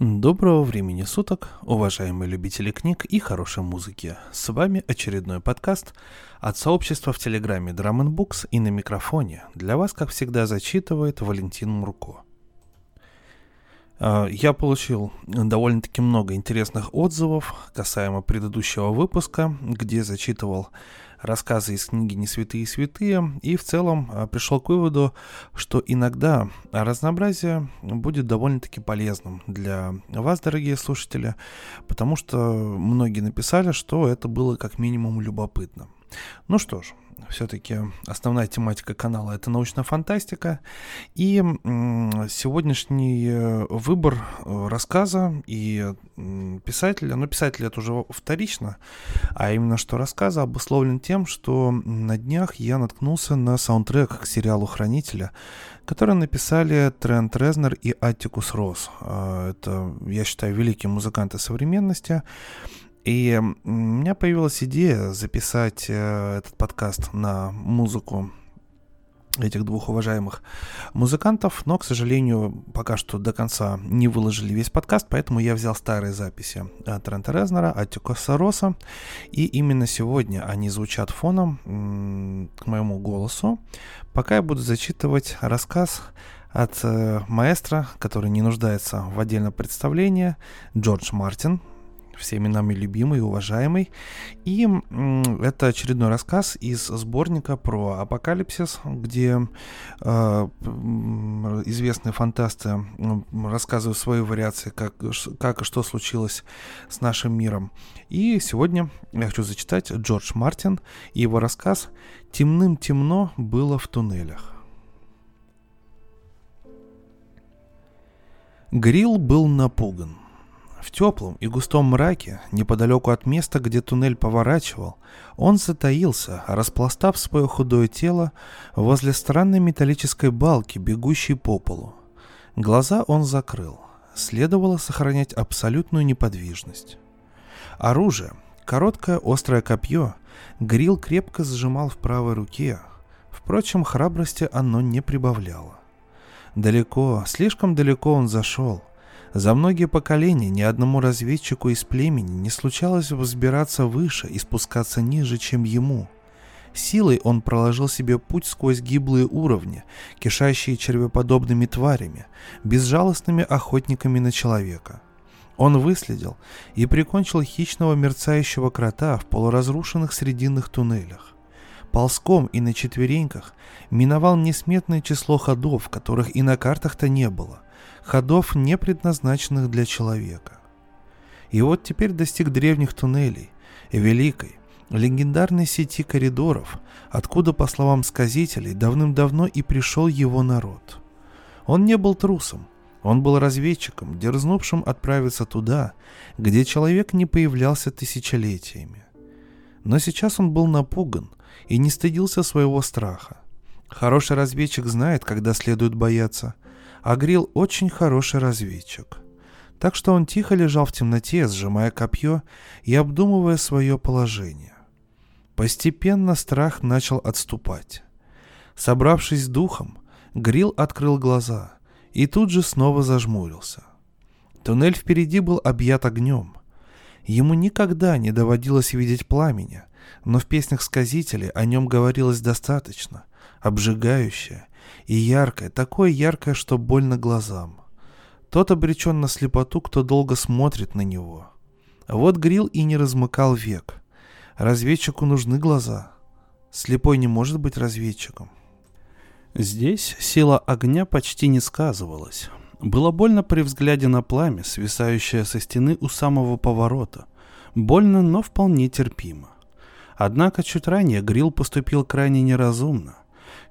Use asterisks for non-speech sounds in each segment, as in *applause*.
Доброго времени суток, уважаемые любители книг и хорошей музыки. С вами очередной подкаст от сообщества в Телеграме Drum Books и на микрофоне. Для вас, как всегда, зачитывает Валентин Мурко. А, я получил довольно-таки много интересных отзывов касаемо предыдущего выпуска, где зачитывал рассказы из книги «Не святые святые», и в целом а, пришел к выводу, что иногда разнообразие будет довольно-таки полезным для вас, дорогие слушатели, потому что многие написали, что это было как минимум любопытно. Ну что ж, все-таки основная тематика канала это научная фантастика. И сегодняшний э, выбор э, рассказа и писателя, ну писатель это уже вторично, а именно что рассказа обусловлен тем, что на днях я наткнулся на саундтрек к сериалу «Хранителя», который написали Трент Резнер и Аттикус Росс. А, это, я считаю, великие музыканты современности. И у меня появилась идея записать э, этот подкаст на музыку этих двух уважаемых музыкантов, но, к сожалению, пока что до конца не выложили весь подкаст, поэтому я взял старые записи от Трента Резнера, Аттика Сороса, и именно сегодня они звучат фоном к моему голосу, пока я буду зачитывать рассказ от э, маэстро, который не нуждается в отдельном представлении, Джордж Мартин, всеми нами любимый и уважаемый. И это очередной рассказ из сборника про апокалипсис, где э, известные фантасты рассказывают свои вариации, как, как и что случилось с нашим миром. И сегодня я хочу зачитать Джордж Мартин и его рассказ «Темным темно было в туннелях». Грил был напуган. В теплом и густом мраке, неподалеку от места, где туннель поворачивал, он затаился, распластав свое худое тело возле странной металлической балки, бегущей по полу. Глаза он закрыл. Следовало сохранять абсолютную неподвижность. Оружие, короткое острое копье, Грил крепко сжимал в правой руке. Впрочем, храбрости оно не прибавляло. Далеко, слишком далеко он зашел, за многие поколения ни одному разведчику из племени не случалось взбираться выше и спускаться ниже, чем ему. Силой он проложил себе путь сквозь гиблые уровни, кишащие червеподобными тварями, безжалостными охотниками на человека. Он выследил и прикончил хищного мерцающего крота в полуразрушенных срединных туннелях. Ползком и на четвереньках миновал несметное число ходов, которых и на картах-то не было – ходов, не предназначенных для человека. И вот теперь достиг древних туннелей, великой, легендарной сети коридоров, откуда, по словам сказителей, давным-давно и пришел его народ. Он не был трусом, он был разведчиком, дерзнувшим отправиться туда, где человек не появлялся тысячелетиями. Но сейчас он был напуган и не стыдился своего страха. Хороший разведчик знает, когда следует бояться, Агрил очень хороший разведчик. Так что он тихо лежал в темноте, сжимая копье и обдумывая свое положение. Постепенно страх начал отступать. Собравшись с духом, Грил открыл глаза и тут же снова зажмурился. Туннель впереди был объят огнем. Ему никогда не доводилось видеть пламени, но в песнях сказителей о нем говорилось достаточно, обжигающее и яркое, такое яркое, что больно глазам. Тот обречен на слепоту, кто долго смотрит на него. Вот Грил и не размыкал век. Разведчику нужны глаза. Слепой не может быть разведчиком. Здесь сила огня почти не сказывалась. Было больно при взгляде на пламя, свисающее со стены у самого поворота. Больно, но вполне терпимо. Однако чуть ранее Грил поступил крайне неразумно.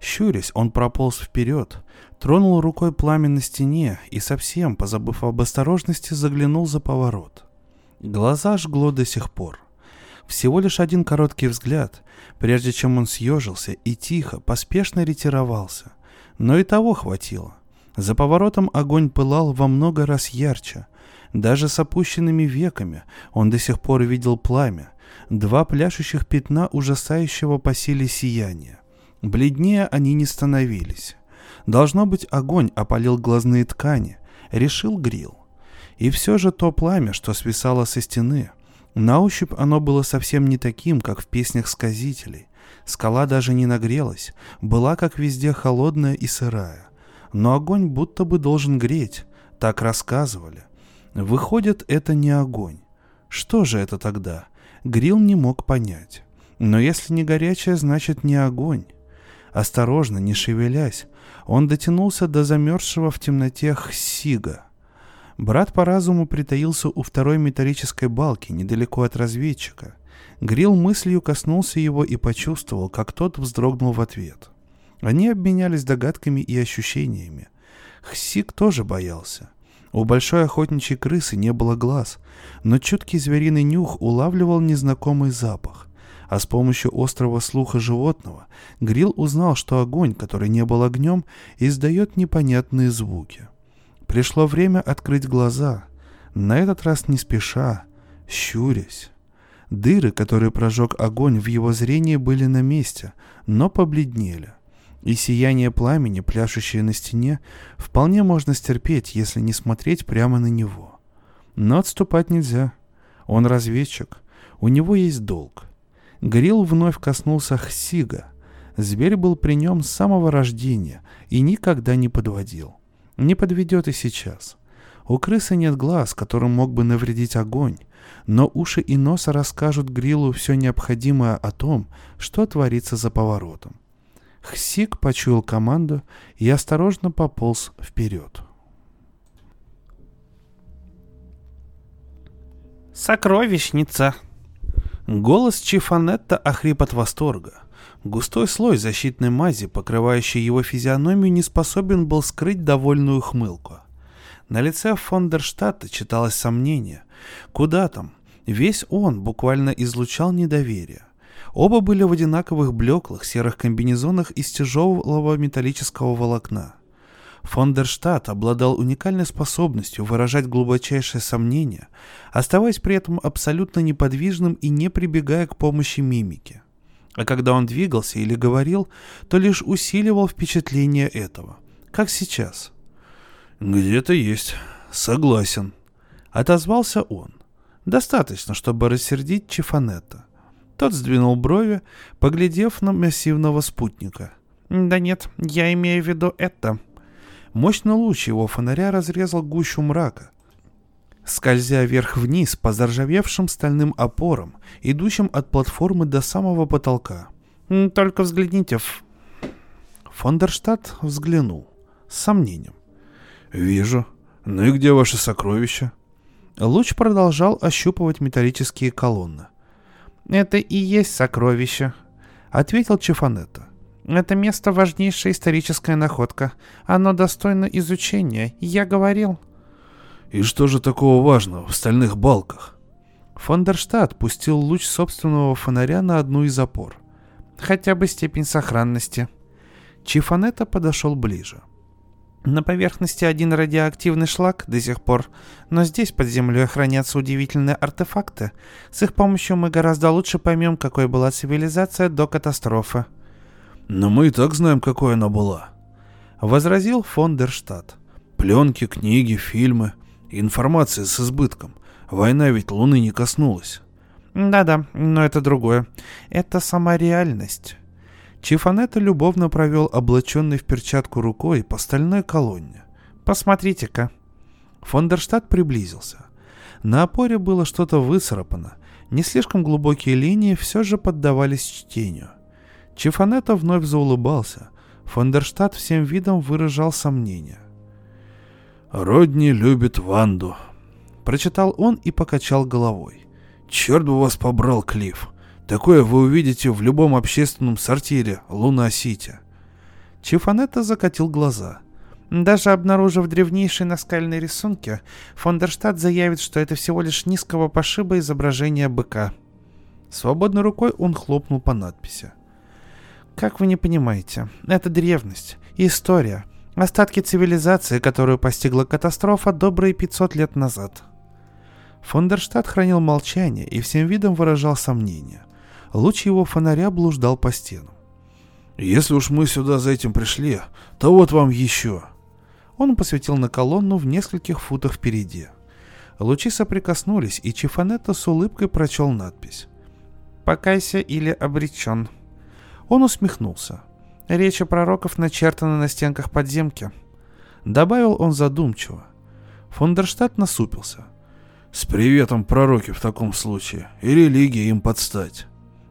Щурясь, он прополз вперед, тронул рукой пламя на стене и совсем, позабыв об осторожности, заглянул за поворот. Глаза жгло до сих пор. Всего лишь один короткий взгляд, прежде чем он съежился и тихо, поспешно ретировался. Но и того хватило. За поворотом огонь пылал во много раз ярче. Даже с опущенными веками он до сих пор видел пламя, два пляшущих пятна ужасающего по силе сияния. Бледнее они не становились. Должно быть, огонь опалил глазные ткани, решил грил. И все же то пламя, что свисало со стены, на ощупь оно было совсем не таким, как в песнях сказителей. Скала даже не нагрелась, была как везде холодная и сырая. Но огонь будто бы должен греть, так рассказывали. Выходит, это не огонь. Что же это тогда? Грил не мог понять. Но если не горячая, значит не огонь. Осторожно, не шевелясь, он дотянулся до замерзшего в темноте Хсига. Брат по разуму притаился у второй металлической балки, недалеко от разведчика. Грил мыслью коснулся его и почувствовал, как тот вздрогнул в ответ. Они обменялись догадками и ощущениями. Хсик тоже боялся. У большой охотничьей крысы не было глаз, но чуткий звериный нюх улавливал незнакомый запах. А с помощью острого слуха животного Грил узнал, что огонь, который не был огнем, издает непонятные звуки. Пришло время открыть глаза, на этот раз не спеша, щурясь. Дыры, которые прожег огонь в его зрении, были на месте, но побледнели. И сияние пламени, пляшущее на стене, вполне можно стерпеть, если не смотреть прямо на него. Но отступать нельзя. Он разведчик. У него есть долг. Грил вновь коснулся Хсига. Зверь был при нем с самого рождения и никогда не подводил. Не подведет и сейчас. У крысы нет глаз, которым мог бы навредить огонь, но уши и носа расскажут Грилу все необходимое о том, что творится за поворотом. Хсик почуял команду и осторожно пополз вперед. «Сокровищница!» Голос Чифанетта охрип от восторга. Густой слой защитной мази, покрывающий его физиономию, не способен был скрыть довольную хмылку. На лице Фондерштадта читалось сомнение. Куда там? Весь он буквально излучал недоверие. Оба были в одинаковых блеклых серых комбинезонах из тяжелого металлического волокна. Фондерштадт обладал уникальной способностью выражать глубочайшее сомнение, оставаясь при этом абсолютно неподвижным и не прибегая к помощи мимики. А когда он двигался или говорил, то лишь усиливал впечатление этого, как сейчас. «Где-то есть. Согласен», — отозвался он. Достаточно, чтобы рассердить Чифанетта. Тот сдвинул брови, поглядев на массивного спутника. «Да нет, я имею в виду это». Мощный луч его фонаря разрезал гущу мрака, скользя вверх-вниз по заржавевшим стальным опорам, идущим от платформы до самого потолка. «Только взгляните в...» Фондерштадт взглянул с сомнением. «Вижу. Ну и где ваши сокровища?» Луч продолжал ощупывать металлические колонны. «Это и есть сокровище», — ответил Чифанетта. «Это место важнейшая историческая находка. Оно достойно изучения, я говорил». «И что же такого важного в стальных балках?» Фондерштадт пустил луч собственного фонаря на одну из опор. «Хотя бы степень сохранности». Чифанетта подошел ближе. На поверхности один радиоактивный шлак до сих пор, но здесь под землей хранятся удивительные артефакты. С их помощью мы гораздо лучше поймем, какой была цивилизация до катастрофы. Но мы и так знаем, какой она была. Возразил фон Дерштадт. Пленки, книги, фильмы, информация с избытком. Война ведь Луны не коснулась. Да-да, но это другое. Это сама реальность. Чифанета любовно провел облаченный в перчатку рукой по стальной колонне. «Посмотрите-ка». Фондерштадт приблизился. На опоре было что-то выцарапано. Не слишком глубокие линии все же поддавались чтению. Чифанета вновь заулыбался. Фондерштадт всем видом выражал сомнение. «Родни любит Ванду», — прочитал он и покачал головой. «Черт бы вас побрал, Клифф. Такое вы увидите в любом общественном сортире Луна-Сити. Чифанетта закатил глаза. Даже обнаружив древнейшие наскальные рисунки, Фондерштадт заявит, что это всего лишь низкого пошиба изображения быка. Свободной рукой он хлопнул по надписи. Как вы не понимаете, это древность, история, остатки цивилизации, которую постигла катастрофа добрые 500 лет назад. Фондерштадт хранил молчание и всем видом выражал сомнение. Луч его фонаря блуждал по стенам. Если уж мы сюда за этим пришли, то вот вам еще. Он посветил на колонну в нескольких футах впереди. Лучи соприкоснулись, и Чифанетто с улыбкой прочел надпись. «Покайся или обречен». Он усмехнулся. Речи пророков начертаны на стенках подземки. Добавил он задумчиво. Фондерштадт насупился. «С приветом, пророки, в таком случае, и религия им подстать».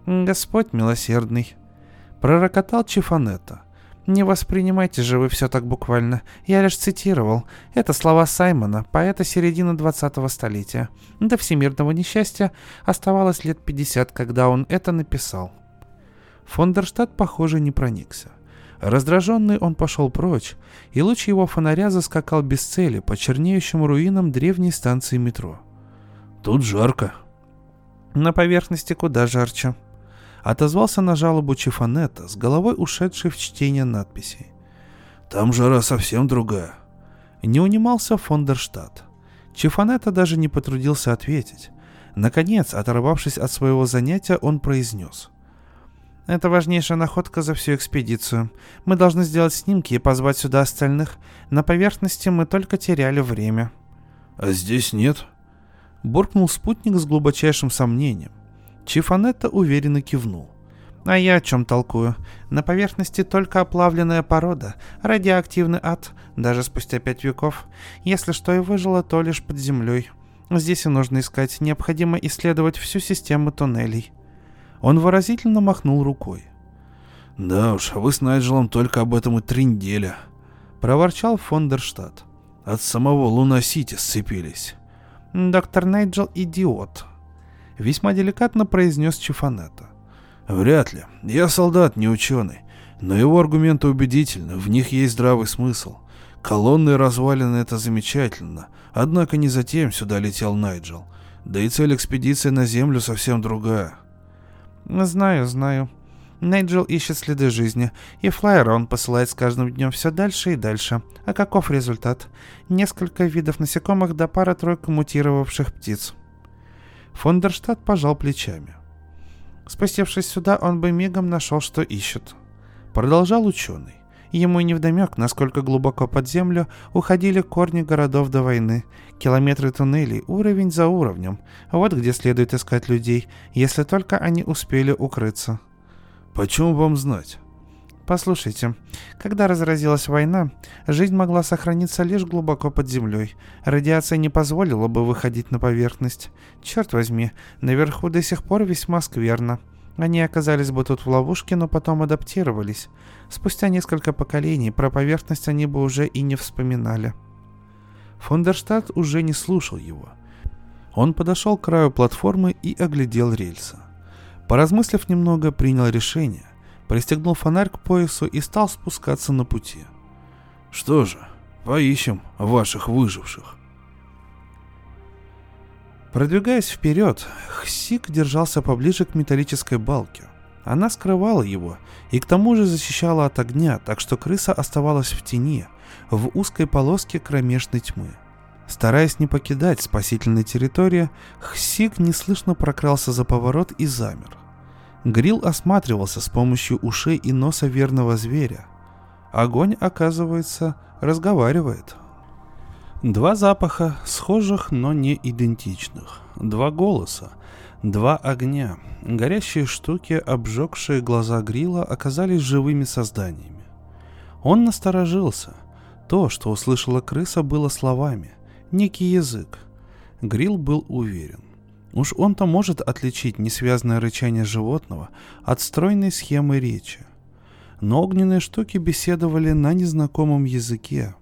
«Господь милосердный», — пророкотал Чифанетто. «Не воспринимайте же вы все так буквально. Я лишь цитировал. Это слова Саймона, поэта середины 20-го столетия. До всемирного несчастья оставалось лет 50, когда он это написал». Фондерштадт, похоже, не проникся. Раздраженный он пошел прочь, и луч его фонаря заскакал без цели по чернеющим руинам древней станции метро. «Тут жарко». «На поверхности куда жарче», отозвался на жалобу Чифанета с головой ушедшей в чтение надписей. «Там жара совсем другая». Не унимался Фондерштадт. Чифанета даже не потрудился ответить. Наконец, оторвавшись от своего занятия, он произнес. «Это важнейшая находка за всю экспедицию. Мы должны сделать снимки и позвать сюда остальных. На поверхности мы только теряли время». «А здесь нет?» Буркнул спутник с глубочайшим сомнением. Чифанетта уверенно кивнул. А я о чем толкую? На поверхности только оплавленная порода, радиоактивный ад, даже спустя пять веков. Если что и выжило, то лишь под землей. Здесь и нужно искать, необходимо исследовать всю систему туннелей. Он выразительно махнул рукой. «Да уж, вы с Найджелом только об этом и тринделя», — проворчал Фондерштадт. «От самого Луна-Сити сцепились». «Доктор Найджел — идиот», весьма деликатно произнес Чифанета. «Вряд ли. Я солдат, не ученый. Но его аргументы убедительны, в них есть здравый смысл. Колонны и развалины — это замечательно. Однако не затем сюда летел Найджел. Да и цель экспедиции на Землю совсем другая». «Знаю, знаю. Найджел ищет следы жизни, и флайера он посылает с каждым днем все дальше и дальше. А каков результат? Несколько видов насекомых до пара-тройка мутировавших птиц. Фондерштадт пожал плечами. Спустившись сюда, он бы мигом нашел, что ищет. Продолжал ученый. Ему и невдомек, насколько глубоко под землю уходили корни городов до войны, километры туннелей, уровень за уровнем. Вот где следует искать людей, если только они успели укрыться. «Почем вам знать?» Послушайте, когда разразилась война, жизнь могла сохраниться лишь глубоко под землей. Радиация не позволила бы выходить на поверхность. Черт возьми, наверху до сих пор весьма скверно. Они оказались бы тут в ловушке, но потом адаптировались. Спустя несколько поколений про поверхность они бы уже и не вспоминали. Фондерштадт уже не слушал его. Он подошел к краю платформы и оглядел рельсы. Поразмыслив немного, принял решение – пристегнул фонарь к поясу и стал спускаться на пути. «Что же, поищем ваших выживших». Продвигаясь вперед, Хсик держался поближе к металлической балке. Она скрывала его и к тому же защищала от огня, так что крыса оставалась в тени, в узкой полоске кромешной тьмы. Стараясь не покидать спасительной территории, Хсик неслышно прокрался за поворот и замер. Грил осматривался с помощью ушей и носа верного зверя. Огонь, оказывается, разговаривает. Два запаха, схожих, но не идентичных. Два голоса, два огня. Горящие штуки, обжегшие глаза Грила, оказались живыми созданиями. Он насторожился. То, что услышала крыса, было словами. Некий язык. Грил был уверен. Уж он-то может отличить несвязное рычание животного от стройной схемы речи. Но огненные штуки беседовали на незнакомом языке.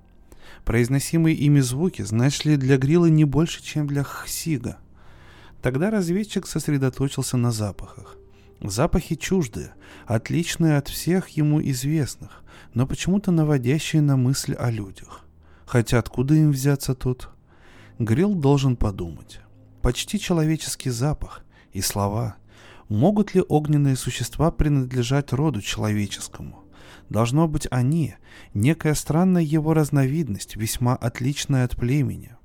Произносимые ими звуки значили для Грила не больше, чем для Хсига. Тогда разведчик сосредоточился на запахах. Запахи чуждые, отличные от всех ему известных, но почему-то наводящие на мысль о людях. Хотя откуда им взяться тут? Грил должен подумать почти человеческий запах и слова. Могут ли огненные существа принадлежать роду человеческому? Должно быть они, некая странная его разновидность, весьма отличная от племени.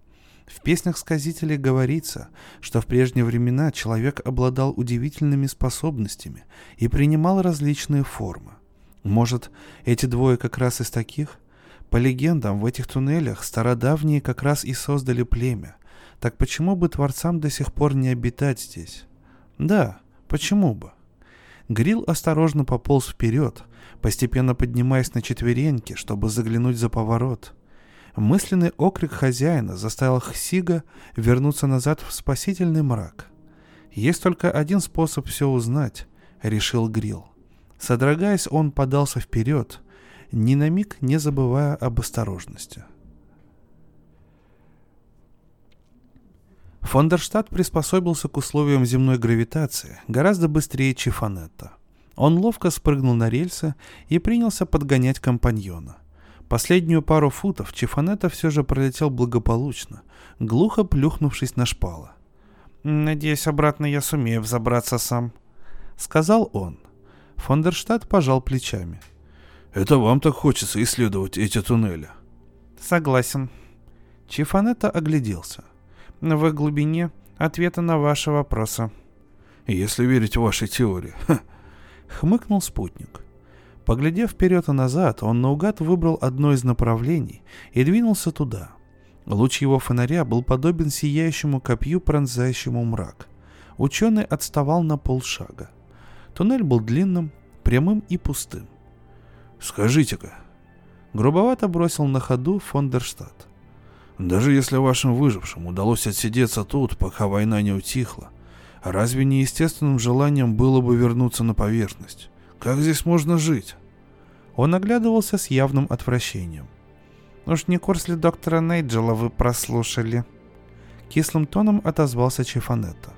В песнях сказителей говорится, что в прежние времена человек обладал удивительными способностями и принимал различные формы. Может, эти двое как раз из таких? По легендам, в этих туннелях стародавние как раз и создали племя. Так почему бы творцам до сих пор не обитать здесь? Да, почему бы? Грил осторожно пополз вперед, постепенно поднимаясь на четвереньки, чтобы заглянуть за поворот. Мысленный окрик хозяина заставил Хсига вернуться назад в спасительный мрак. Есть только один способ все узнать, решил Грил. Содрогаясь, он подался вперед, ни на миг не забывая об осторожности. Фондерштадт приспособился к условиям земной гравитации гораздо быстрее Чифанетта. Он ловко спрыгнул на рельсы и принялся подгонять компаньона. Последнюю пару футов Чифанетта все же пролетел благополучно, глухо плюхнувшись на шпалы. «Надеюсь, обратно я сумею взобраться сам», — сказал он. Фондерштадт пожал плечами. «Это вам так хочется исследовать эти туннели?» «Согласен». Чифанетта огляделся. «В глубине ответа на ваши вопросы». «Если верить вашей теории». Хмыкнул спутник. Поглядев вперед и назад, он наугад выбрал одно из направлений и двинулся туда — Луч его фонаря был подобен сияющему копью, пронзающему мрак. Ученый отставал на полшага. Туннель был длинным, прямым и пустым. «Скажите-ка», — грубовато бросил на ходу Фондерштадт. «Даже если вашим выжившим удалось отсидеться тут, пока война не утихла, разве не естественным желанием было бы вернуться на поверхность? Как здесь можно жить?» Он оглядывался с явным отвращением — Уж не курс ли доктора Нейджела вы прослушали?» Кислым тоном отозвался Чифанетто.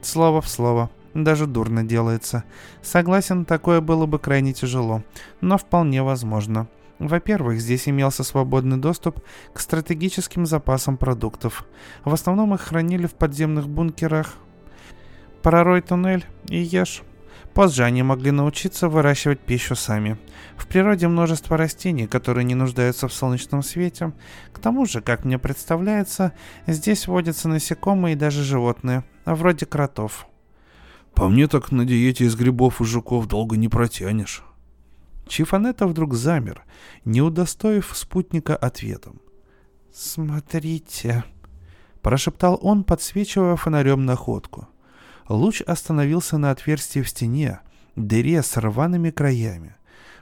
«Слово в слово. Даже дурно делается. Согласен, такое было бы крайне тяжело, но вполне возможно. Во-первых, здесь имелся свободный доступ к стратегическим запасам продуктов. В основном их хранили в подземных бункерах. Пророй туннель и ешь. Позже они могли научиться выращивать пищу сами. В природе множество растений, которые не нуждаются в солнечном свете. К тому же, как мне представляется, здесь водятся насекомые и даже животные, вроде кротов. По мне так на диете из грибов и жуков долго не протянешь. Чифанета вдруг замер, не удостоив спутника ответом. «Смотрите», — прошептал он, подсвечивая фонарем находку. Луч остановился на отверстии в стене, дыре с рваными краями.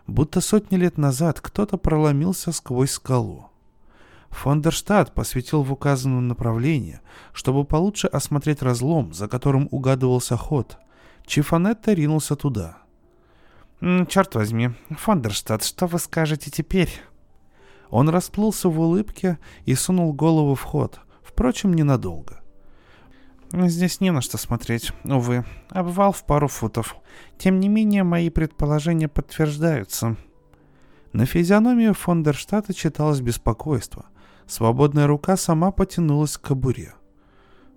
Будто сотни лет назад кто-то проломился сквозь скалу. Фондерштадт посветил в указанном направлении, чтобы получше осмотреть разлом, за которым угадывался ход. Чифанетта ринулся туда. «Черт возьми, Фондерштадт, что вы скажете теперь?» Он расплылся в улыбке и сунул голову в ход, впрочем, ненадолго. Здесь не на что смотреть, увы. Обвал в пару футов. Тем не менее, мои предположения подтверждаются. На физиономии Фондерштата читалось беспокойство. Свободная рука сама потянулась к кобуре.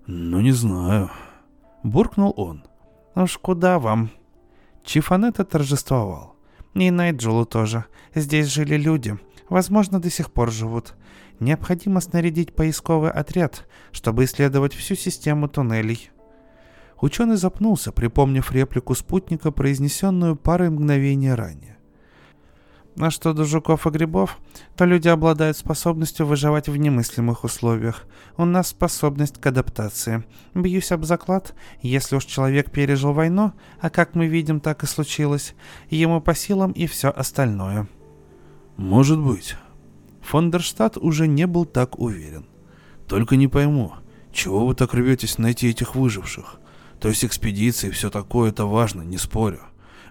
«Ну, не знаю», — буркнул он. «Уж куда вам?» Чифанета торжествовал. И Найджелу тоже. Здесь жили люди. Возможно, до сих пор живут. Необходимо снарядить поисковый отряд, чтобы исследовать всю систему туннелей. Ученый запнулся, припомнив реплику спутника, произнесенную парой мгновений ранее. А что до жуков и грибов, то люди обладают способностью выживать в немыслимых условиях. У нас способность к адаптации. Бьюсь об заклад, если уж человек пережил войну, а как мы видим, так и случилось, ему по силам и все остальное. «Может быть», Фондерштадт уже не был так уверен. «Только не пойму, чего вы так рветесь найти этих выживших? То есть экспедиции, все такое, это важно, не спорю.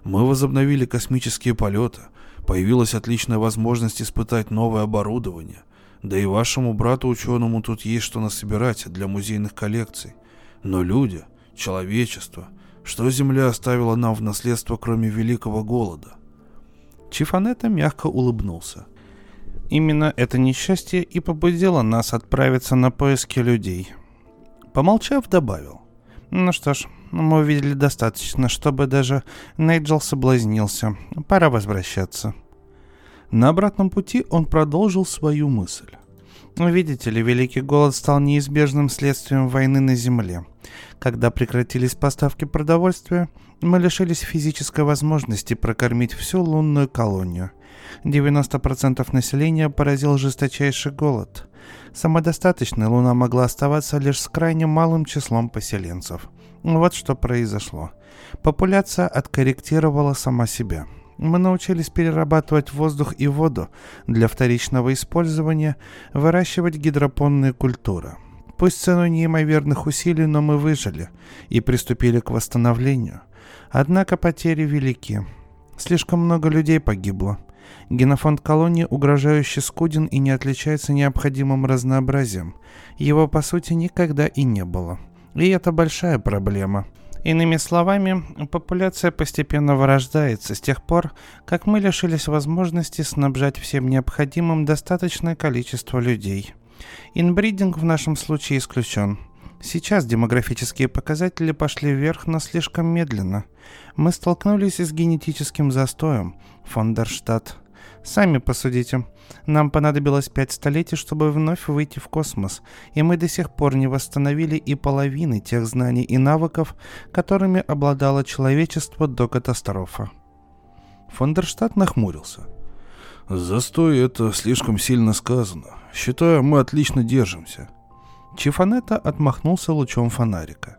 Мы возобновили космические полеты, появилась отличная возможность испытать новое оборудование. Да и вашему брату-ученому тут есть что насобирать для музейных коллекций. Но люди, человечество, что Земля оставила нам в наследство, кроме великого голода?» Чифанета мягко улыбнулся – Именно это несчастье и побудило нас отправиться на поиски людей. Помолчав, добавил. Ну что ж, мы увидели достаточно, чтобы даже Нейджел соблазнился. Пора возвращаться. На обратном пути он продолжил свою мысль. Видите ли, Великий Голод стал неизбежным следствием войны на Земле. Когда прекратились поставки продовольствия, мы лишились физической возможности прокормить всю лунную колонию. 90% населения поразил жесточайший голод. Самодостаточной Луна могла оставаться лишь с крайне малым числом поселенцев. Вот что произошло. Популяция откорректировала сама себя. Мы научились перерабатывать воздух и воду для вторичного использования, выращивать гидропонные культуры. Пусть ценой неимоверных усилий, но мы выжили и приступили к восстановлению. Однако потери велики. Слишком много людей погибло. Генофонд колонии угрожающе скуден и не отличается необходимым разнообразием. Его, по сути, никогда и не было. И это большая проблема. Иными словами, популяция постепенно вырождается с тех пор, как мы лишились возможности снабжать всем необходимым достаточное количество людей. Инбридинг в нашем случае исключен. Сейчас демографические показатели пошли вверх, но слишком медленно. Мы столкнулись с генетическим застоем. Фондерштадт. Сами посудите. Нам понадобилось пять столетий, чтобы вновь выйти в космос, и мы до сих пор не восстановили и половины тех знаний и навыков, которыми обладало человечество до катастрофы. Фондерштадт нахмурился. «Застой — это слишком сильно сказано. Считаю, мы отлично держимся». Чифанета отмахнулся лучом фонарика.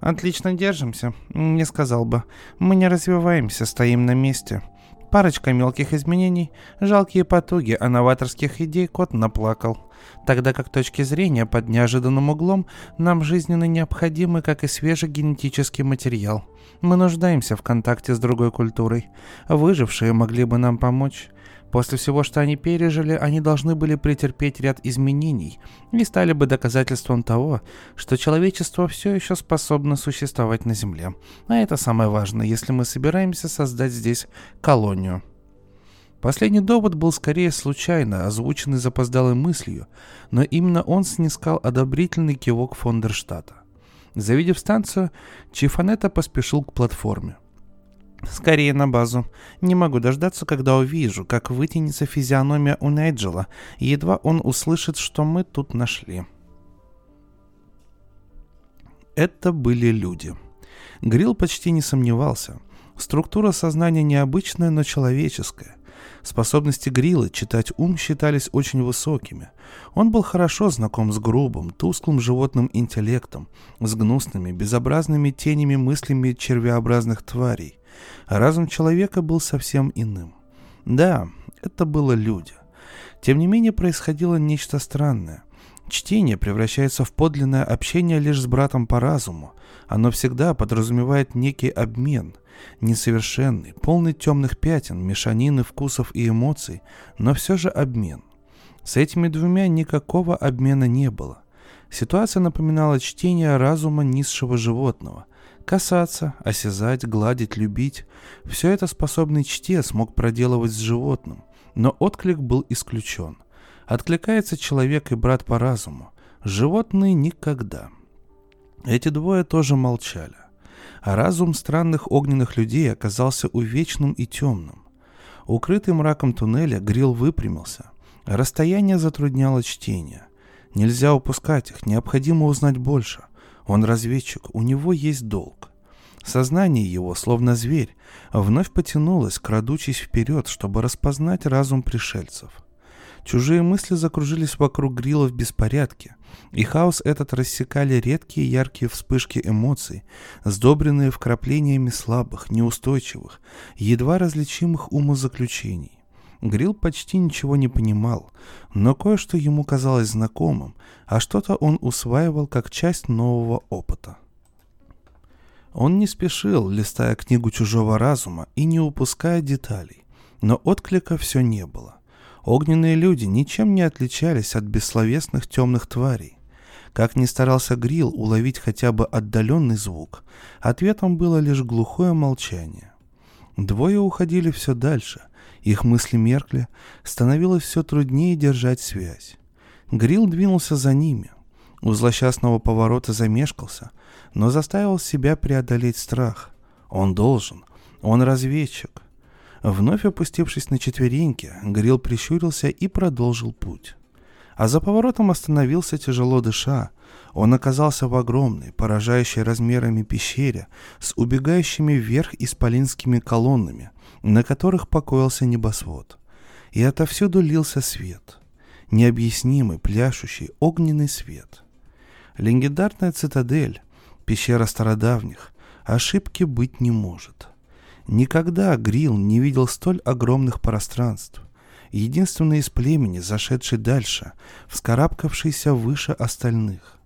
«Отлично держимся, не сказал бы. Мы не развиваемся, стоим на месте. Парочка мелких изменений, жалкие потуги, а новаторских идей кот наплакал. Тогда как точки зрения под неожиданным углом нам жизненно необходимы, как и свежий генетический материал. Мы нуждаемся в контакте с другой культурой. Выжившие могли бы нам помочь. После всего, что они пережили, они должны были претерпеть ряд изменений и стали бы доказательством того, что человечество все еще способно существовать на Земле. А это самое важное, если мы собираемся создать здесь колонию. Последний довод был скорее случайно, озвученный запоздалой мыслью, но именно он снискал одобрительный кивок Фондерштата. Завидев станцию, Чифанета поспешил к платформе. Скорее на базу. Не могу дождаться, когда увижу, как вытянется физиономия у Найджела, едва он услышит, что мы тут нашли. Это были люди. Грилл почти не сомневался. Структура сознания необычная, но человеческая. Способности Грилла читать ум считались очень высокими. Он был хорошо знаком с грубым, тусклым животным интеллектом, с гнусными, безобразными тенями мыслями червеобразных тварей. Разум человека был совсем иным. Да, это было люди. Тем не менее происходило нечто странное. Чтение превращается в подлинное общение лишь с братом по разуму. Оно всегда подразумевает некий обмен, несовершенный, полный темных пятен, мешанины вкусов и эмоций, но все же обмен. С этими двумя никакого обмена не было. Ситуация напоминала чтение разума низшего животного, Касаться, осязать, гладить, любить – все это способный чтец мог проделывать с животным, но отклик был исключен. Откликается человек и брат по разуму, животные никогда. Эти двое тоже молчали. А разум странных огненных людей оказался увечным и темным. Укрытый мраком туннеля Грил выпрямился. Расстояние затрудняло чтение. Нельзя упускать их, необходимо узнать больше – он разведчик, у него есть долг. Сознание его, словно зверь, вновь потянулось, крадучись вперед, чтобы распознать разум пришельцев. Чужие мысли закружились вокруг грила в беспорядке, и хаос этот рассекали редкие яркие вспышки эмоций, сдобренные вкраплениями слабых, неустойчивых, едва различимых умозаключений. Грил почти ничего не понимал, но кое-что ему казалось знакомым, а что-то он усваивал как часть нового опыта. Он не спешил, листая книгу чужого разума и не упуская деталей, но отклика все не было. Огненные люди ничем не отличались от бессловесных темных тварей. Как ни старался Грил уловить хотя бы отдаленный звук, ответом было лишь глухое молчание. Двое уходили все дальше — их мысли меркли, становилось все труднее держать связь. Грил двинулся за ними. У злосчастного поворота замешкался, но заставил себя преодолеть страх. Он должен. Он разведчик. Вновь опустившись на четвереньки, Грил прищурился и продолжил путь. А за поворотом остановился тяжело дыша. Он оказался в огромной, поражающей размерами пещере с убегающими вверх исполинскими колоннами, на которых покоился небосвод. И отовсюду лился свет. Необъяснимый, пляшущий, огненный свет. Легендарная цитадель, пещера стародавних, ошибки быть не может. Никогда Грил не видел столь огромных пространств. Единственный из племени, зашедший дальше, вскарабкавшийся выше остальных.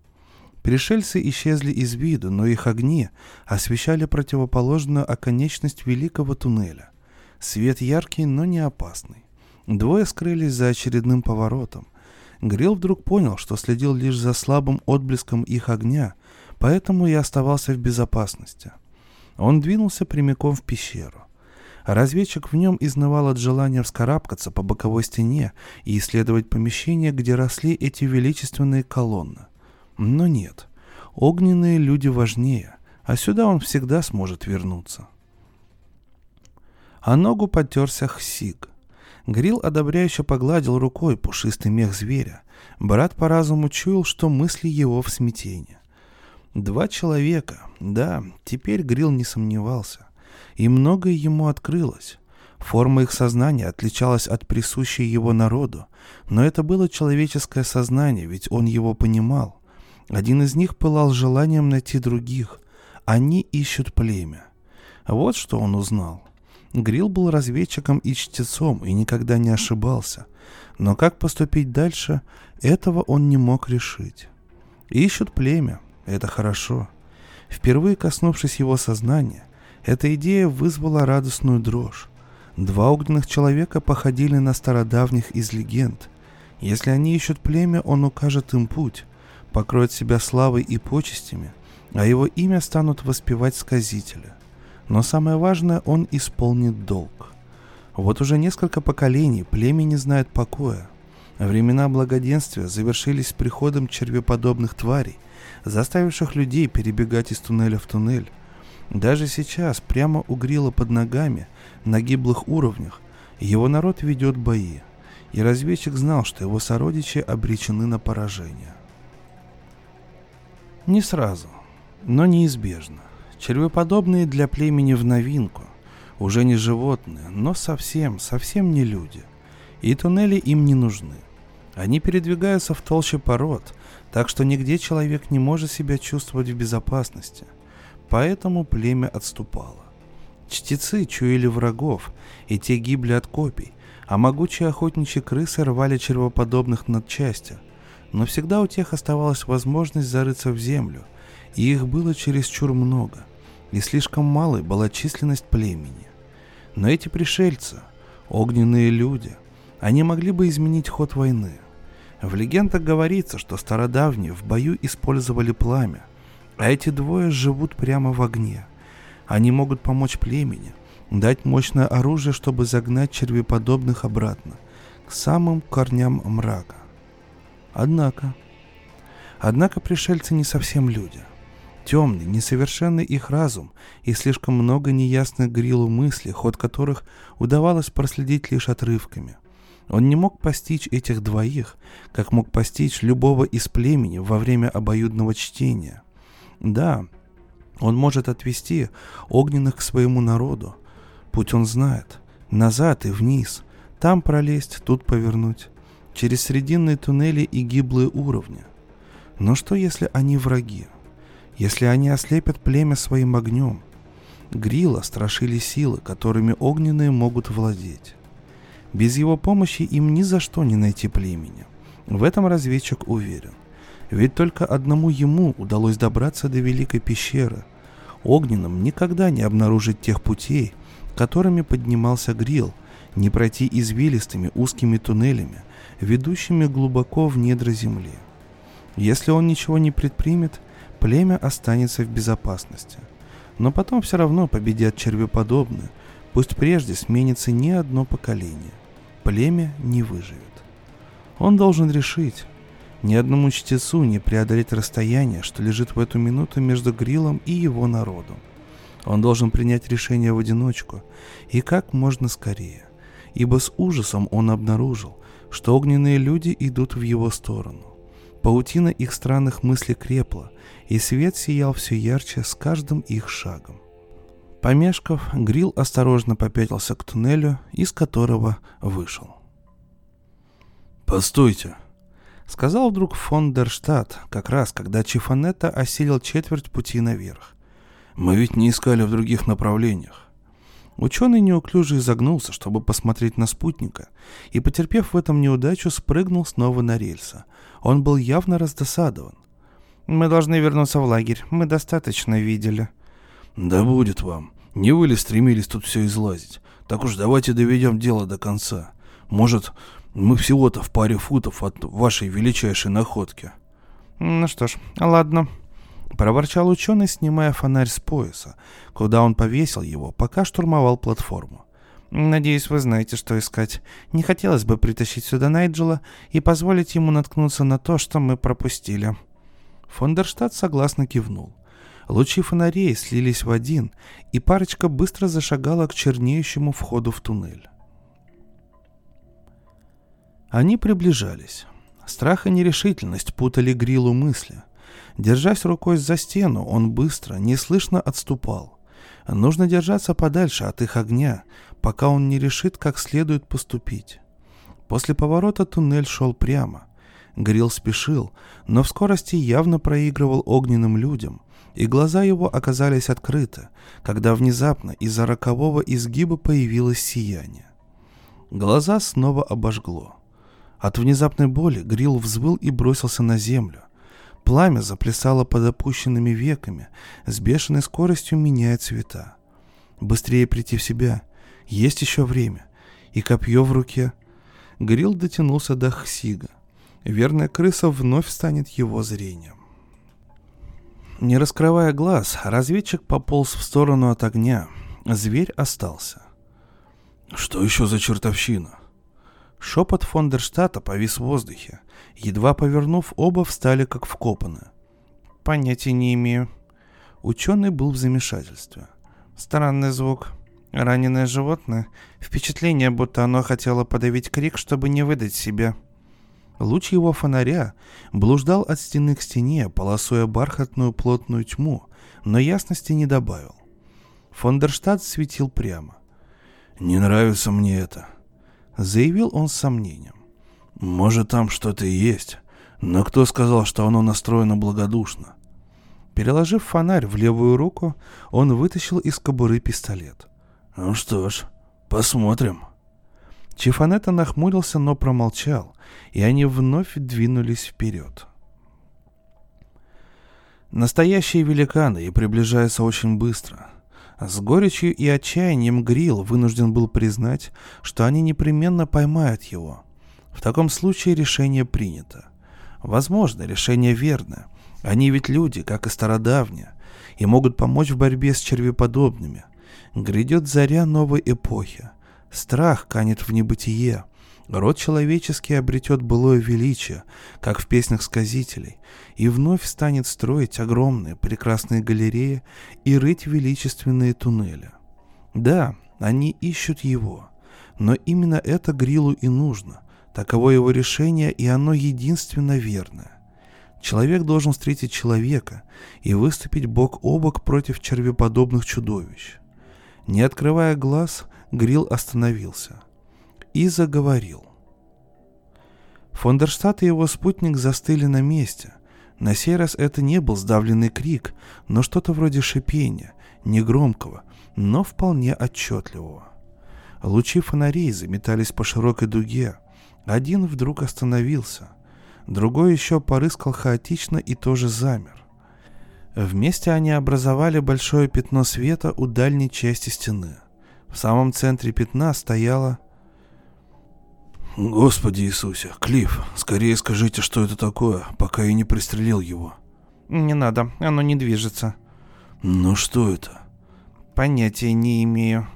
Пришельцы исчезли из виду, но их огни освещали противоположную оконечность великого туннеля. Свет яркий, но не опасный. Двое скрылись за очередным поворотом. Грил вдруг понял, что следил лишь за слабым отблеском их огня, поэтому и оставался в безопасности. Он двинулся прямиком в пещеру. Разведчик в нем изнывал от желания вскарабкаться по боковой стене и исследовать помещение, где росли эти величественные колонны. Но нет, огненные люди важнее, а сюда он всегда сможет вернуться. А ногу потерся Хсиг. Грил одобряюще погладил рукой пушистый мех зверя. Брат по разуму чуял, что мысли его в смятении. Два человека, да, теперь Грил не сомневался. И многое ему открылось. Форма их сознания отличалась от присущей его народу, но это было человеческое сознание, ведь он его понимал. Один из них пылал желанием найти других. Они ищут племя. Вот что он узнал. Грил был разведчиком и чтецом и никогда не ошибался. Но как поступить дальше, этого он не мог решить. Ищут племя. Это хорошо. Впервые коснувшись его сознания, эта идея вызвала радостную дрожь. Два огненных человека походили на стародавних из легенд. Если они ищут племя, он укажет им путь, покроет себя славой и почестями, а его имя станут воспевать сказители. Но самое важное, он исполнит долг. Вот уже несколько поколений племя не знает покоя. Времена благоденствия завершились приходом червеподобных тварей, заставивших людей перебегать из туннеля в туннель. Даже сейчас, прямо у Грила под ногами, на гиблых уровнях, его народ ведет бои, и разведчик знал, что его сородичи обречены на поражение. Не сразу, но неизбежно. Червеподобные для племени в новинку, уже не животные, но совсем, совсем не люди. И туннели им не нужны. Они передвигаются в толще пород, так что нигде человек не может себя чувствовать в безопасности. Поэтому племя отступало. Чтецы чуяли врагов, и те гибли от копий, а могучие охотничьи крысы рвали червоподобных над части. Но всегда у тех оставалась возможность зарыться в землю, и их было чересчур много, и слишком малой была численность племени. Но эти пришельцы, огненные люди, они могли бы изменить ход войны – в легендах говорится, что стародавние в бою использовали пламя, а эти двое живут прямо в огне. Они могут помочь племени, дать мощное оружие, чтобы загнать червеподобных обратно, к самым корням мрака. Однако... Однако пришельцы не совсем люди. Темный, несовершенный их разум и слишком много неясных грилу мыслей, ход которых удавалось проследить лишь отрывками – он не мог постичь этих двоих, как мог постичь любого из племени во время обоюдного чтения. Да, он может отвести огненных к своему народу. Путь он знает. Назад и вниз. Там пролезть, тут повернуть. Через срединные туннели и гиблые уровни. Но что, если они враги? Если они ослепят племя своим огнем? Грила страшили силы, которыми огненные могут владеть. Без его помощи им ни за что не найти племени. В этом разведчик уверен. Ведь только одному ему удалось добраться до Великой пещеры. Огненным никогда не обнаружить тех путей, которыми поднимался Грил, не пройти извилистыми узкими туннелями, ведущими глубоко в недра земли. Если он ничего не предпримет, племя останется в безопасности. Но потом все равно победят червеподобные, пусть прежде сменится не одно поколение племя не выживет. Он должен решить, ни одному чтецу не преодолеть расстояние, что лежит в эту минуту между Грилом и его народом. Он должен принять решение в одиночку и как можно скорее, ибо с ужасом он обнаружил, что огненные люди идут в его сторону. Паутина их странных мыслей крепла, и свет сиял все ярче с каждым их шагом. Помешков, Грил осторожно попятился к туннелю, из которого вышел. «Постойте!» — сказал вдруг фон дер Штадт, как раз когда Чифанетта осилил четверть пути наверх. «Мы ведь не искали в других направлениях. Ученый неуклюже изогнулся, чтобы посмотреть на спутника, и, потерпев в этом неудачу, спрыгнул снова на рельсы. Он был явно раздосадован. «Мы должны вернуться в лагерь. Мы достаточно видели». «Да будет вам. Не вы ли стремились тут все излазить? Так уж давайте доведем дело до конца. Может, мы всего-то в паре футов от вашей величайшей находки». «Ну что ж, ладно», Проворчал ученый, снимая фонарь с пояса, куда он повесил его, пока штурмовал платформу. «Надеюсь, вы знаете, что искать. Не хотелось бы притащить сюда Найджела и позволить ему наткнуться на то, что мы пропустили». Фондерштадт согласно кивнул. Лучи фонарей слились в один, и парочка быстро зашагала к чернеющему входу в туннель. Они приближались. Страх и нерешительность путали Грилу мысли. Держась рукой за стену, он быстро, неслышно отступал. Нужно держаться подальше от их огня, пока он не решит, как следует поступить. После поворота туннель шел прямо. Грил спешил, но в скорости явно проигрывал огненным людям, и глаза его оказались открыты, когда внезапно из-за рокового изгиба появилось сияние. Глаза снова обожгло. От внезапной боли Грил взвыл и бросился на землю. Пламя заплясало под опущенными веками, с бешеной скоростью меняя цвета. Быстрее прийти в себя. Есть еще время. И копье в руке. Грил дотянулся до Хсига. Верная крыса вновь станет его зрением. Не раскрывая глаз, разведчик пополз в сторону от огня. Зверь остался. «Что еще за чертовщина?» Шепот Фондерштата повис в воздухе. Едва повернув, оба встали как вкопаны. «Понятия не имею». Ученый был в замешательстве. Странный звук. Раненое животное. Впечатление, будто оно хотело подавить крик, чтобы не выдать себя. Луч его фонаря блуждал от стены к стене, полосуя бархатную плотную тьму, но ясности не добавил. Фондерштадт светил прямо. «Не нравится мне это», — заявил он с сомнением. Может, там что-то и есть, но кто сказал, что оно настроено благодушно? Переложив фонарь в левую руку, он вытащил из кобуры пистолет. Ну что ж, посмотрим. Чифанета нахмурился, но промолчал, и они вновь двинулись вперед. Настоящие великаны и приближаются очень быстро. С горечью и отчаянием Грил вынужден был признать, что они непременно поймают его — в таком случае решение принято. Возможно, решение верное. Они ведь люди, как и стародавние, и могут помочь в борьбе с червеподобными. Грядет заря новой эпохи. Страх канет в небытие. Род человеческий обретет былое величие, как в песнях сказителей, и вновь станет строить огромные прекрасные галереи и рыть величественные туннели. Да, они ищут его, но именно это Грилу и нужно, Таково его решение, и оно единственно верное. Человек должен встретить человека и выступить бок о бок против червеподобных чудовищ. Не открывая глаз, Грил остановился и заговорил. Фондерштадт и его спутник застыли на месте. На сей раз это не был сдавленный крик, но что-то вроде шипения, негромкого, но вполне отчетливого. Лучи фонарей заметались по широкой дуге, один вдруг остановился, другой еще порыскал хаотично и тоже замер. Вместе они образовали большое пятно света у дальней части стены. В самом центре пятна стояла... «Господи Иисусе, Клифф, скорее скажите, что это такое, пока я не пристрелил его». «Не надо, оно не движется». «Ну что это?» «Понятия не имею».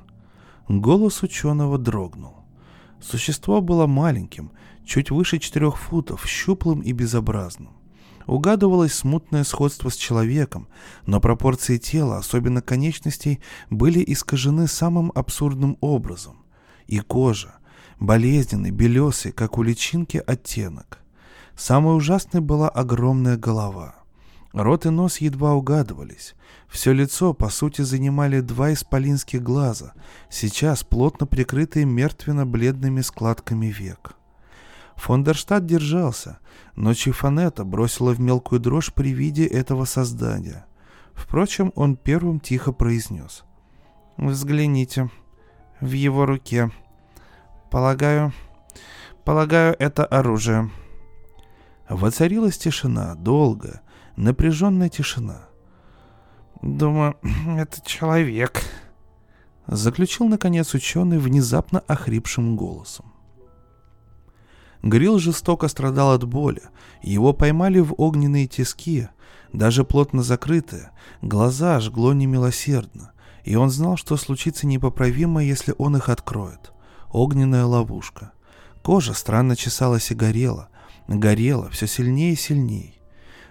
Голос ученого дрогнул. Существо было маленьким, чуть выше четырех футов, щуплым и безобразным. Угадывалось смутное сходство с человеком, но пропорции тела, особенно конечностей, были искажены самым абсурдным образом. И кожа, болезненный, белесый, как у личинки, оттенок. Самой ужасной была огромная голова. Рот и нос едва угадывались. Все лицо, по сути, занимали два исполинских глаза, сейчас плотно прикрытые мертвенно-бледными складками век. Фондерштадт держался, но Чифанета бросила в мелкую дрожь при виде этого создания. Впрочем, он первым тихо произнес. «Взгляните. В его руке. Полагаю... Полагаю, это оружие». Воцарилась тишина, долгая, напряженная тишина. «Думаю, *clears throat* это человек», — заключил, наконец, ученый внезапно охрипшим голосом. Грил жестоко страдал от боли. Его поймали в огненные тиски, даже плотно закрытые. Глаза жгло немилосердно. И он знал, что случится непоправимо, если он их откроет. Огненная ловушка. Кожа странно чесалась и горела. Горела все сильнее и сильнее.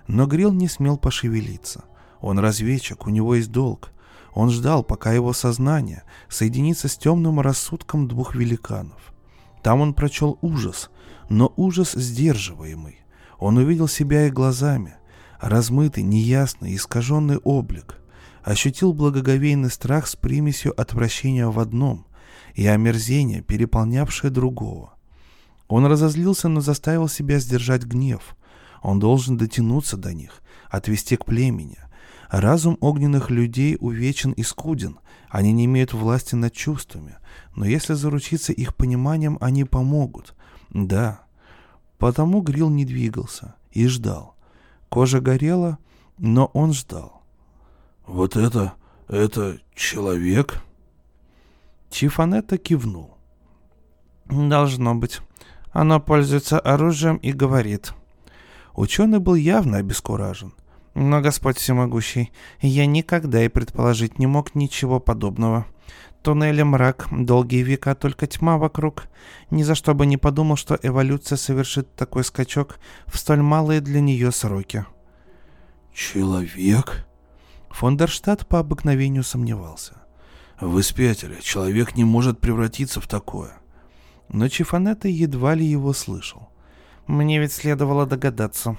Но Грил не смел пошевелиться. Он разведчик, у него есть долг. Он ждал, пока его сознание соединится с темным рассудком двух великанов. Там он прочел ужас, но ужас сдерживаемый. Он увидел себя их глазами, размытый, неясный, искаженный облик, ощутил благоговейный страх с примесью отвращения в одном и омерзение, переполнявшее другого. Он разозлился, но заставил себя сдержать гнев. Он должен дотянуться до них, отвести к племени. Разум огненных людей увечен и скуден, они не имеют власти над чувствами, но если заручиться их пониманием, они помогут, да. Потому Грил не двигался и ждал. Кожа горела, но он ждал. «Вот это... это человек?» Чифанетта кивнул. «Должно быть. Оно пользуется оружием и говорит». Ученый был явно обескуражен. «Но, Господь всемогущий, я никогда и предположить не мог ничего подобного. Туннели мрак, долгие века, только тьма вокруг. Ни за что бы не подумал, что эволюция совершит такой скачок в столь малые для нее сроки. «Человек?» Фондерштадт по обыкновению сомневался. «Вы спятили. Человек не может превратиться в такое». Но Чифанетта едва ли его слышал. «Мне ведь следовало догадаться».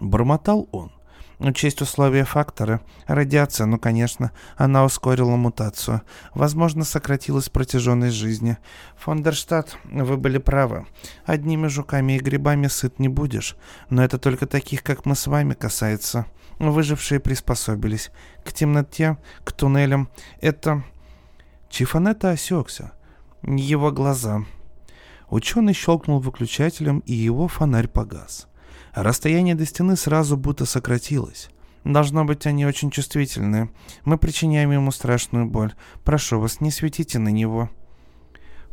Бормотал он. Учесть условия фактора. Радиация, ну конечно, она ускорила мутацию. Возможно, сократилась протяженность жизни. Фондерштадт, вы были правы. Одними жуками и грибами сыт не будешь. Но это только таких, как мы с вами, касается. Выжившие приспособились. К темноте, к туннелям. Это... Чифанета осекся. Его глаза. Ученый щелкнул выключателем, и его фонарь погас. Расстояние до стены сразу будто сократилось. Должно быть, они очень чувствительны. Мы причиняем ему страшную боль. Прошу вас, не светите на него.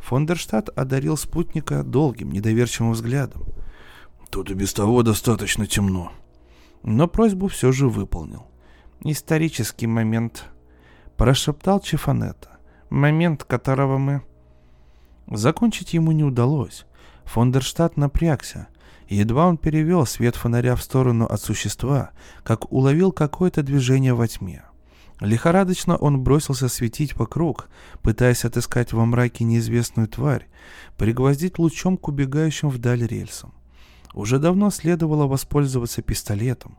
Фондерштадт одарил спутника долгим, недоверчивым взглядом. Тут и без того достаточно темно. Но просьбу все же выполнил. Исторический момент. Прошептал Чифанета. Момент, которого мы... Закончить ему не удалось. Фондерштадт напрягся. Едва он перевел свет фонаря в сторону от существа, как уловил какое-то движение во тьме. Лихорадочно он бросился светить вокруг, пытаясь отыскать во мраке неизвестную тварь, пригвоздить лучом к убегающим вдаль рельсам. Уже давно следовало воспользоваться пистолетом,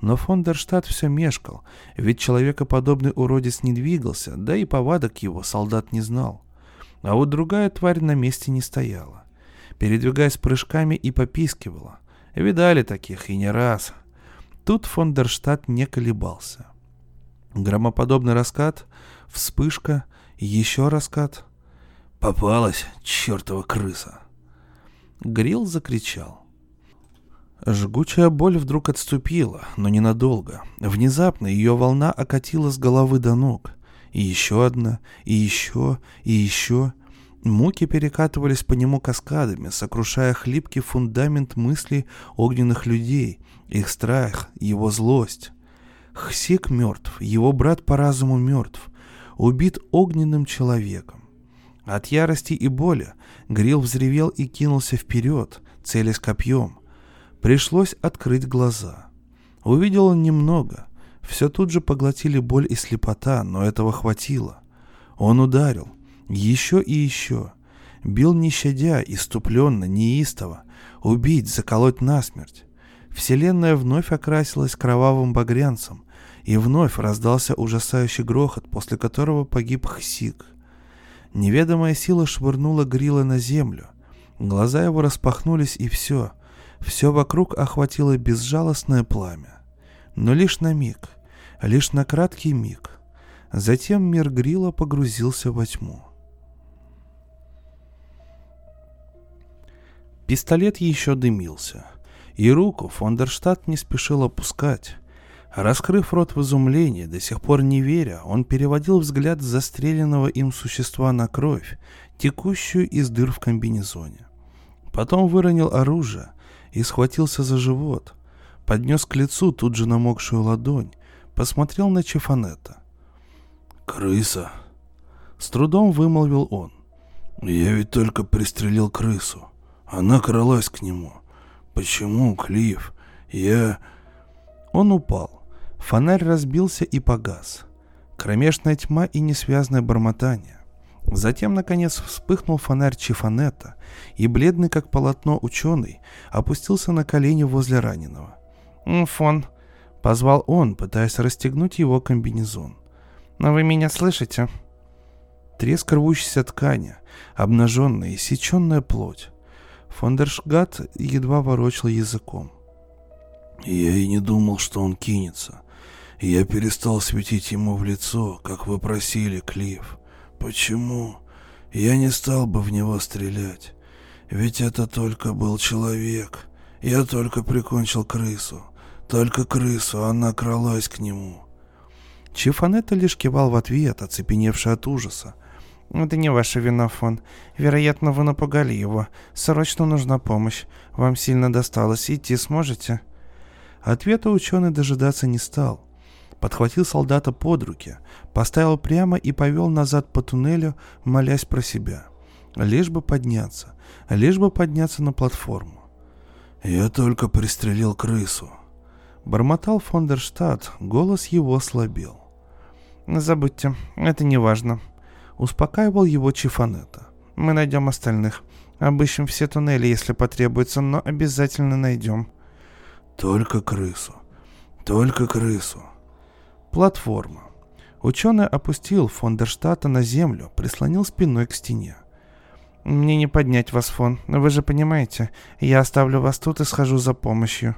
но Фондерштадт все мешкал, ведь человекоподобный уродец не двигался, да и повадок его солдат не знал. А вот другая тварь на месте не стояла передвигаясь прыжками и попискивала. Видали таких и не раз. Тут Фондерштадт не колебался. Громоподобный раскат, вспышка, еще раскат. «Попалась, чертова крыса!» Грил закричал. Жгучая боль вдруг отступила, но ненадолго. Внезапно ее волна окатила с головы до ног. И еще одна, и еще, и еще. Муки перекатывались по нему каскадами, сокрушая хлипкий фундамент мыслей огненных людей, их страх, его злость. Хсик мертв, его брат по разуму мертв, убит огненным человеком. От ярости и боли Грил взревел и кинулся вперед, целясь копьем. Пришлось открыть глаза. Увидел он немного. Все тут же поглотили боль и слепота, но этого хватило. Он ударил, еще и еще. Бил не щадя, иступленно, неистово. Убить, заколоть насмерть. Вселенная вновь окрасилась кровавым багрянцем, и вновь раздался ужасающий грохот, после которого погиб Хсик. Неведомая сила швырнула Грила на землю. Глаза его распахнулись, и все. Все вокруг охватило безжалостное пламя. Но лишь на миг, лишь на краткий миг. Затем мир Грила погрузился во тьму. Пистолет еще дымился, и руку Фондерштадт не спешил опускать. Раскрыв рот в изумлении, до сих пор не веря, он переводил взгляд застреленного им существа на кровь, текущую из дыр в комбинезоне. Потом выронил оружие и схватился за живот, поднес к лицу тут же намокшую ладонь, посмотрел на Чефанета. «Крыса!» С трудом вымолвил он. «Я ведь только пристрелил крысу. Она кралась к нему. Почему, Клифф? Я...» Он упал. Фонарь разбился и погас. Кромешная тьма и несвязное бормотание. Затем, наконец, вспыхнул фонарь Чифанета, и бледный, как полотно ученый, опустился на колени возле раненого. «Фон», — позвал он, пытаясь расстегнуть его комбинезон. «Но вы меня слышите?» Треск рвущейся ткани, обнаженная и сеченная плоть. Фондершгат едва ворочал языком. «Я и не думал, что он кинется. Я перестал светить ему в лицо, как вы просили, Клифф. Почему? Я не стал бы в него стрелять. Ведь это только был человек. Я только прикончил крысу. Только крысу, она кралась к нему». Чифанетта лишь кивал в ответ, оцепеневший от ужаса. «Это не ваша вина, Фон. Вероятно, вы напугали его. Срочно нужна помощь. Вам сильно досталось. Идти сможете?» Ответа ученый дожидаться не стал. Подхватил солдата под руки, поставил прямо и повел назад по туннелю, молясь про себя. Лишь бы подняться, лишь бы подняться на платформу. «Я только пристрелил крысу», — бормотал Фондерштадт, голос его слабел. «Забудьте, это не важно», Успокаивал его Чифанета. «Мы найдем остальных. Обыщем все туннели, если потребуется, но обязательно найдем». «Только крысу. Только крысу». Платформа. Ученый опустил Фондерштата на землю, прислонил спиной к стене. «Мне не поднять вас, Фон, вы же понимаете, я оставлю вас тут и схожу за помощью».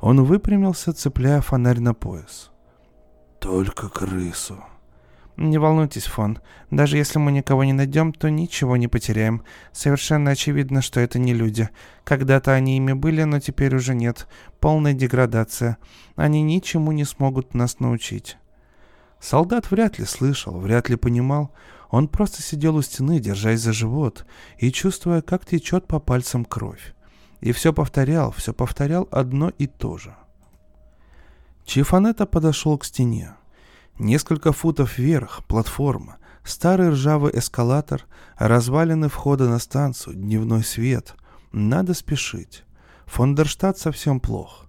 Он выпрямился, цепляя фонарь на пояс. «Только крысу», не волнуйтесь, Фон. Даже если мы никого не найдем, то ничего не потеряем. Совершенно очевидно, что это не люди. Когда-то они ими были, но теперь уже нет. Полная деградация. Они ничему не смогут нас научить. Солдат вряд ли слышал, вряд ли понимал. Он просто сидел у стены, держась за живот, и чувствуя, как течет по пальцам кровь. И все повторял, все повторял одно и то же. Чифанета подошел к стене. Несколько футов вверх, платформа, старый ржавый эскалатор, развалины входа на станцию, дневной свет. Надо спешить. Фондерштадт совсем плох.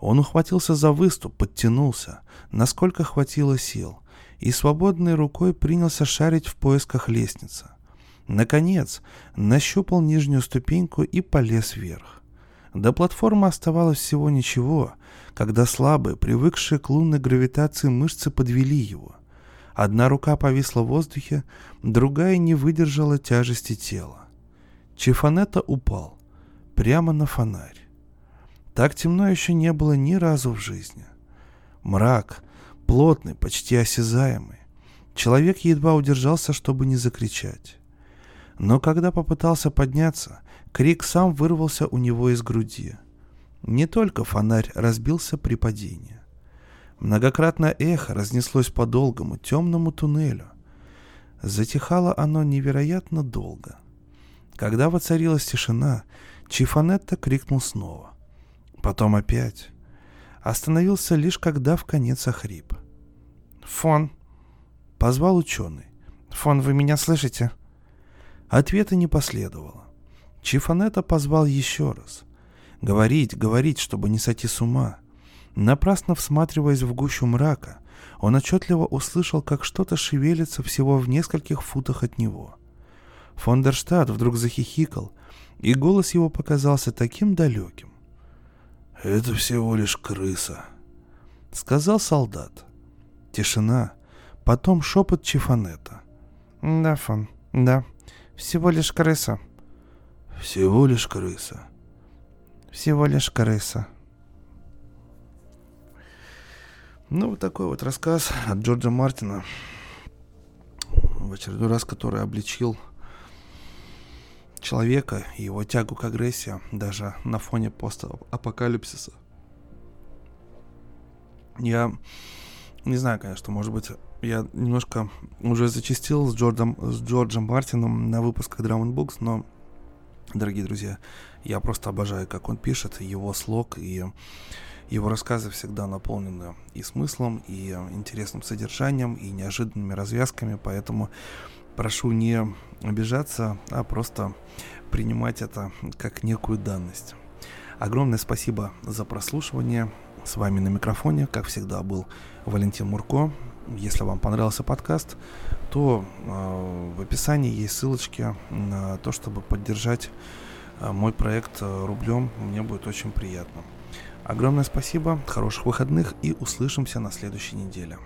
Он ухватился за выступ, подтянулся, насколько хватило сил, и свободной рукой принялся шарить в поисках лестницы. Наконец, нащупал нижнюю ступеньку и полез вверх. До платформы оставалось всего ничего, когда слабые, привыкшие к лунной гравитации мышцы подвели его. Одна рука повисла в воздухе, другая не выдержала тяжести тела. Чифанета упал прямо на фонарь. Так темно еще не было ни разу в жизни. Мрак, плотный, почти осязаемый. Человек едва удержался, чтобы не закричать. Но когда попытался подняться, крик сам вырвался у него из груди. Не только фонарь разбился при падении. Многократное эхо разнеслось по долгому темному туннелю. Затихало оно невероятно долго. Когда воцарилась тишина, Чифанетта крикнул снова. Потом опять. Остановился лишь когда в конец охрип. «Фон!» — позвал ученый. «Фон, вы меня слышите?» Ответа не последовало. Чифанетта позвал еще раз — Говорить, говорить, чтобы не сойти с ума. Напрасно всматриваясь в гущу мрака, он отчетливо услышал, как что-то шевелится всего в нескольких футах от него. Фондерштадт вдруг захихикал, и голос его показался таким далеким. «Это всего лишь крыса», — сказал солдат. Тишина, потом шепот Чифанета. «Да, Фон, да, всего лишь крыса». «Всего лишь крыса». «Всего лишь крыса». Ну, вот такой вот рассказ от Джорджа Мартина, в очередной раз, который обличил человека и его тягу к агрессии даже на фоне постапокалипсиса. Я не знаю, конечно, может быть, я немножко уже зачастил с Джорджем, с Джорджем Мартином на выпусках Drum Books, но, дорогие друзья, я просто обожаю, как он пишет, его слог и его рассказы всегда наполнены и смыслом, и интересным содержанием, и неожиданными развязками, поэтому прошу не обижаться, а просто принимать это как некую данность. Огромное спасибо за прослушивание. С вами на микрофоне, как всегда, был Валентин Мурко. Если вам понравился подкаст, то э, в описании есть ссылочки на то, чтобы поддержать э, мой проект э, рублем. Мне будет очень приятно. Огромное спасибо, хороших выходных и услышимся на следующей неделе.